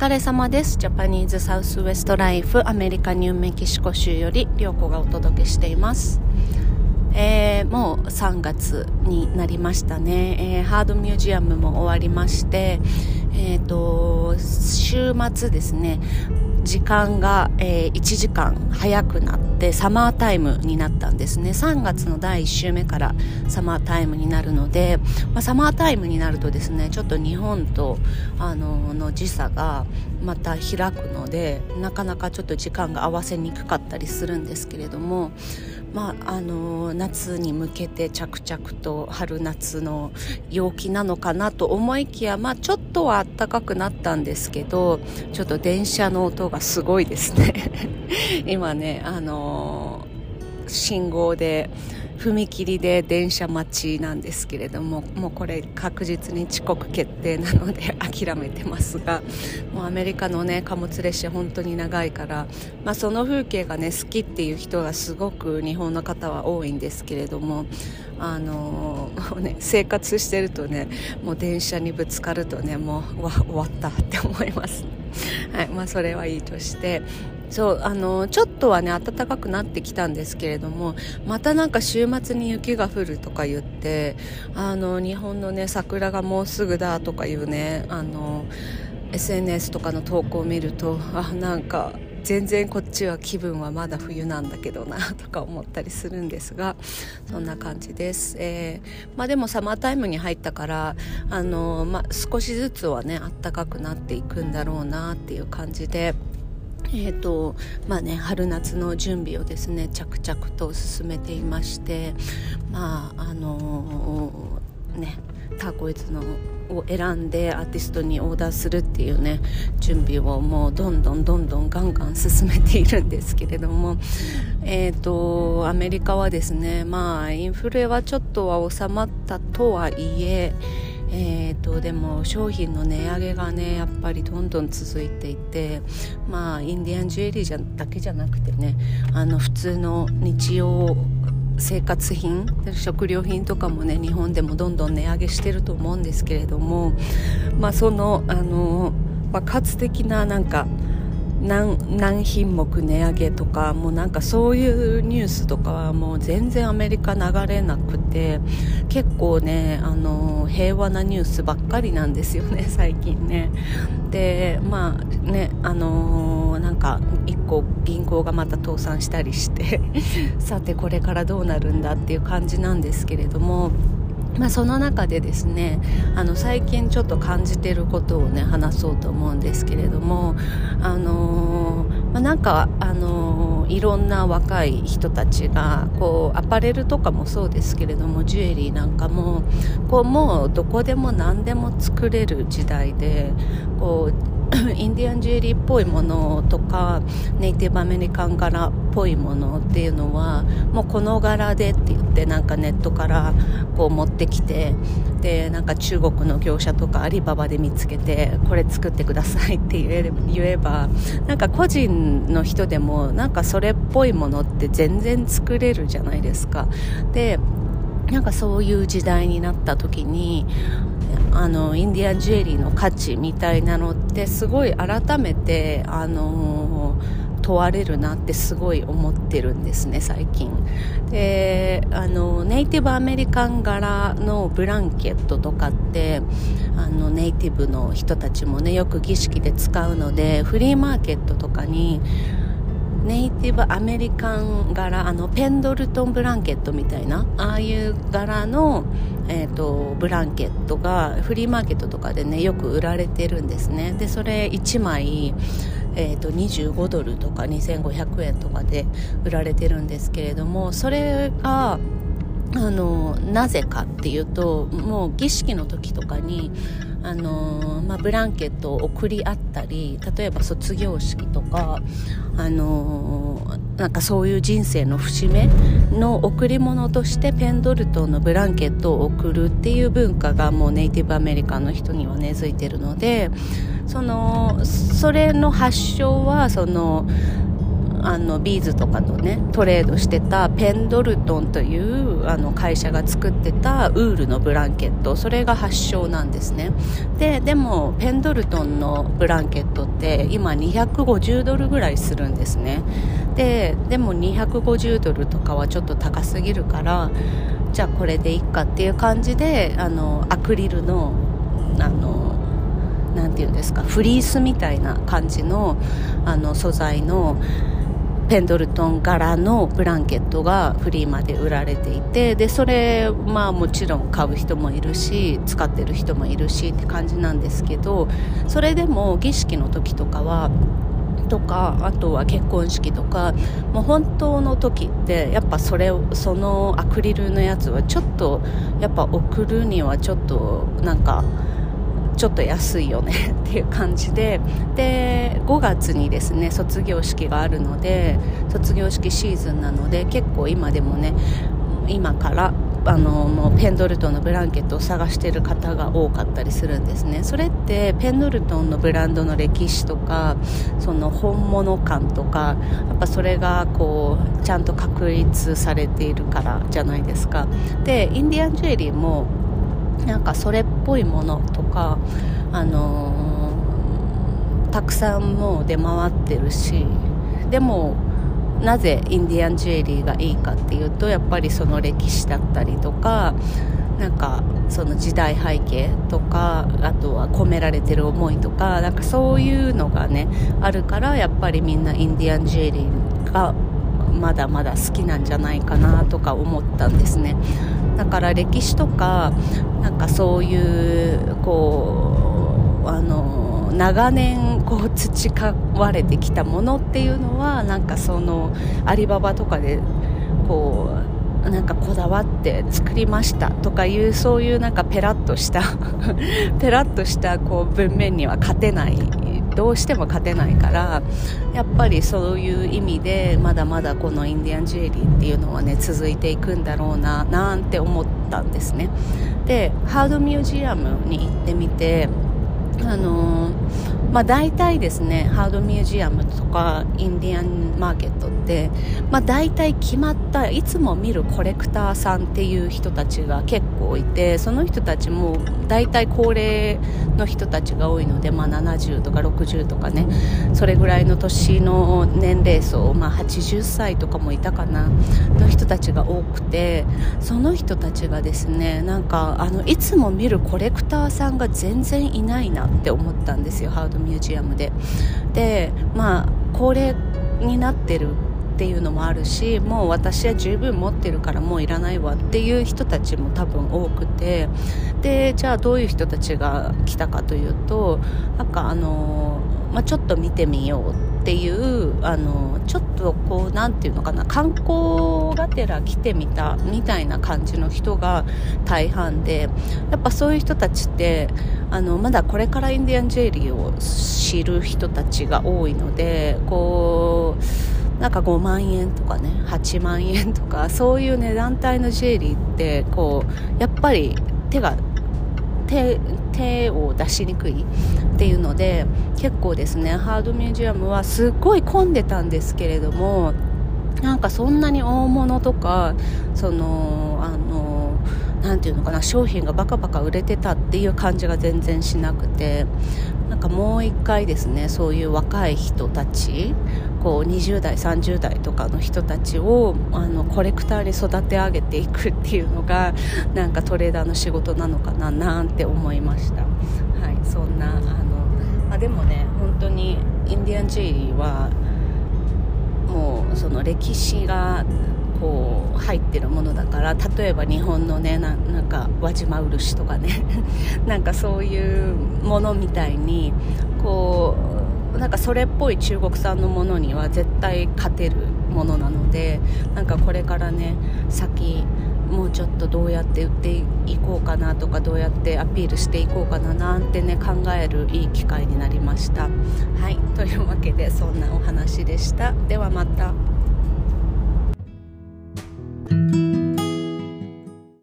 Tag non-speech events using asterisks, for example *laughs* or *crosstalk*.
疲れ様です。ジャパニーズサウスウエストライフアメリカニューメキシコ州より涼子がお届けしています。えー、もう3月になりましたね、えー、ハードミュージアムも終わりまして、えーと、週末ですね時間が、えー、1時間早くなってサマータイムになったんですね。3月の第1週目からサマータイムになるので、まあ、サマータイムになるとですねちょっと日本とあのの時差がまた開くのでなかなかちょっと時間が合わせにくかったりするんですけれどもまあ、あの夏に向けて着々と春夏の陽気なのかなと思いきや、まあ、ちょっとは暖かくなったんですけどちょっと電車の音がすごいですね。*laughs* 今ね、あの信号で踏切で電車待ちなんですけれどももうこれ確実に遅刻決定なので *laughs* 諦めてますがもうアメリカのね貨物列車本当に長いから、まあ、その風景がね好きっていう人がすごく日本の方は多いんですけれどもあのー、ね、生活してるとねもう電車にぶつかるとねもう終わったって思います。はいまあ、それはいいとしてそうあのちょっとはね暖かくなってきたんですけれどもまたなんか週末に雪が降るとか言ってあの日本のね桜がもうすぐだとかいうねあの SNS とかの投稿を見るとあなんか全然こっちは気分はまだ冬なんだけどなとか思ったりするんですがそんな感じです、えー、まあ、でもサマータイムに入ったからあの、まあ、少しずつはねあったかくなっていくんだろうなっていう感じで。えーとまあね、春夏の準備をですね着々と進めていましてまああのー、ねターコイズのを選んでアーティストにオーダーするっていうね準備をもうどんどんどんどんガンガン進めているんですけれどもえっ、ー、とアメリカはですねまあインフレはちょっとは収まったとはいええーと、でも商品の値上げがねやっぱりどんどん続いていてまあインディアンジュエリーじゃだけじゃなくてねあの普通の日用生活品食料品とかもね日本でもどんどん値上げしてると思うんですけれどもまあそのあの爆発的ななんか何何品目値上げとかもうなんかそういうニュースとかはもう全然アメリカ流れなくて結構ねあの平和なニュースばっかりなんですよね *laughs* 最近ね。でまあねあのなんか1個銀行がまた倒産したりして *laughs* さてこれからどうなるんだっていう感じなんですけれどもまあ、その中でですねあの最近ちょっと感じていることをね話そうと思うんですけれどもあのー、まあ、なんかあのー、いろんな若い人たちがこうアパレルとかもそうですけれどもジュエリーなんかもこうもうどこでも何でも作れる時代でこう *clears throat* インディアンジュエリーっぽいものとかネイティブアメリカン柄っぽいものっていうのはもうこの柄でって言ってなんかネットからこう持ってきてでなんか中国の業者とかアリババで見つけてこれ作ってくださいって言え言えば *laughs* なんか個人の人でもなんかそれっぽいものって全然作れるじゃないですか。でなんかそういう時代になった時にあのインディアンジュエリーの価値みたいなのってすごい改めてあの問われるなってすごい思ってるんですね最近。であのネイティブアメリカン柄のブランケットとかってあのネイティブの人たちもねよく儀式で使うのでフリーマーケットとかにネイティブアメリカン柄あのペンドルトンブランケットみたいなああいう柄の、えーと、ブランケットがフリーマーケットとかでねよく売られてるんですね。でそれ1枚えーと、25ドルとか2500円とかで売られてるんですけれどもそれがあのなぜかっていうともう儀式の時とかにあのまあ、ブランケットを送り合ったり例えば卒業式とか、あのなんかそういう人生の節目の贈り物としてペンドルトンのブランケットを送るっていう文化がもうネイティブアメリカンの人には根付いてるのでそのそれの発祥はそのあのビーズとかとねトレードしてたペンドルトンというあの会社が作ってたウールのブランケットそれが発祥なんですね。ででもペンドルトンのブランケットって今250ドルぐらいするんですね。ででも250ドルとかはちょっと高すぎるからじゃあこれでいっかっていう感じであのアクリルのあのなて言うんですかフリースみたいな感じのあの素材のペンドルトン柄のブランケットがフリーまで売られていてでそれまあもちろん買う人もいるし使ってる人もいるしって感じなんですけどそれでも儀式の時とかはとかあとは結婚式とかもう本当の時ってやっぱそれそのアクリルのやつはちょっとやっぱ送るにはちょっとなんかちょっと安いよね *laughs* っていう感じで。で5月にですね卒業式があるので卒業式シーズンなので結構今でもね今からあのもうペンドルトンのブランケットを探している方が多かったりするんですね。それってペンドルトンのブランドの歴史とかその本物感とかやっぱそれがこうちゃんと確立されているからじゃないですか。でインディアンジュエリーもなんかそれっぽいものとかあのー、たくさんもう出回ってるしでもなぜインディアンジュエリーがいいかっていうとやっぱりその歴史だったりとかなんかその時代背景とかあとは込められてる思いとかなんかそういうのがねあるからやっぱりみんなインディアンジュエリーがまだまだ好きなんじゃないかなとか思ったんですね。だから歴史とかなんかそういうこうあの長年こう培われてきたものっていうのはなんかそのアリババとかでこうなんかこだわって作りましたとかいうそういうなんかペラッとした *laughs* ペラッとしたこう文面には勝てないどうしても勝てないからやっぱりそういう意味でまだまだこのインディアンジュエリーっていうのはね続いていくんだろうななんて思ったんですね。でハードミュージアムに行ってみてあのーまあ、大体ですねハードミュージアムとかインディアンマーケットって、まあ、大体決まったいつも見るコレクターさんっていう人たちが結構いてその人たちも大体高齢の人たちが多いので、まあ、70とか60とかねそれぐらいの年の年齢層、まあ、80歳とかもいたかなの人たちが多くてその人たちがですねなんかあのいつも見るコレクターさんが全然いないなって思ったんですよハードミュージアムで。でまあ高齢になってるっていうのもあるしもう私は十分持ってるからもういらないわっていう人たちも多分多くて。でじゃあどういう人たちが来たかというとなんかあの、まあ、ちょっと見てみようっていうあのちょっとこう何て言うのかな観光がてら来てみたみたいな感じの人が大半でやっぱそういう人たちってあのまだこれからインディアンジュエリーを知る人たちが多いのでこうなんか5万円とかね8万円とかそういう値段帯のジュエリーってこうやっぱり手が手手を出しにくいっていうので結構ですねハードミュージアムはすっごい混んでたんですけれどもなんかそんなに大物とかそのあのなんていうのかな商品がバカバカ売れてたっていう感じが全然しなくてなんかもう一回ですねそういう若い人たちこう20代30代とかの人たちをあのコレクターに育て上げていくっていうのが *laughs* なんかトレーダーの仕事なのかななんて思いました。はいそんなあの、あ、でもね本当にインディアンジーリーはもうその歴史がこう入ってるものだから例えば日本のねなんか輪島漆とかね *laughs* なんかそういうものみたいにこうなんかそれっぽい中国産のものには絶対勝てるものなのでなんかこれからね先もうちょっとどうやって売っていこうかなとかどうやってアピールしていこうかななんてね考えるいい機会になりました。はい。というわけでそんなお話でした。ではまた。